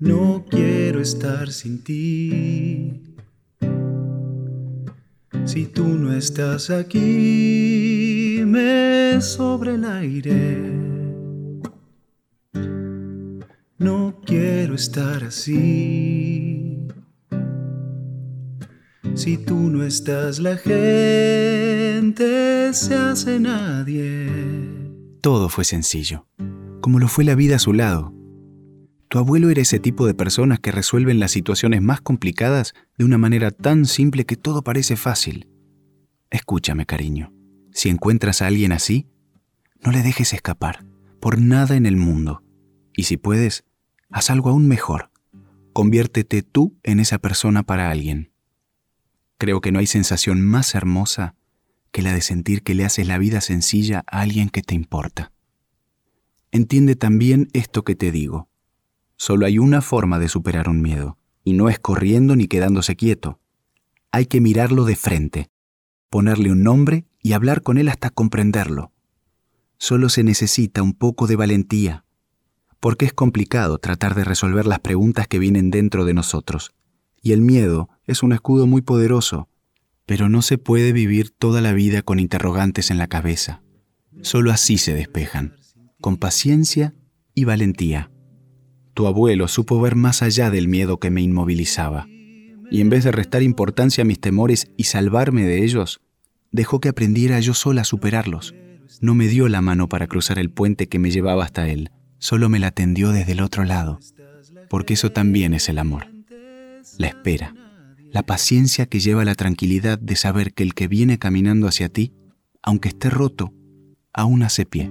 No quiero estar sin ti. Si tú no estás aquí, me sobre el aire. No quiero estar así. Si tú no estás, la gente se hace nadie. Todo fue sencillo, como lo fue la vida a su lado. Tu abuelo era ese tipo de personas que resuelven las situaciones más complicadas de una manera tan simple que todo parece fácil. Escúchame, cariño. Si encuentras a alguien así, no le dejes escapar, por nada en el mundo. Y si puedes, haz algo aún mejor. Conviértete tú en esa persona para alguien. Creo que no hay sensación más hermosa que la de sentir que le haces la vida sencilla a alguien que te importa. Entiende también esto que te digo. Solo hay una forma de superar un miedo, y no es corriendo ni quedándose quieto. Hay que mirarlo de frente, ponerle un nombre y hablar con él hasta comprenderlo. Solo se necesita un poco de valentía, porque es complicado tratar de resolver las preguntas que vienen dentro de nosotros, y el miedo es un escudo muy poderoso, pero no se puede vivir toda la vida con interrogantes en la cabeza. Solo así se despejan, con paciencia y valentía. Tu abuelo supo ver más allá del miedo que me inmovilizaba, y en vez de restar importancia a mis temores y salvarme de ellos, dejó que aprendiera yo sola a superarlos. No me dio la mano para cruzar el puente que me llevaba hasta él, solo me la tendió desde el otro lado, porque eso también es el amor. La espera, la paciencia que lleva la tranquilidad de saber que el que viene caminando hacia ti, aunque esté roto, aún hace pie.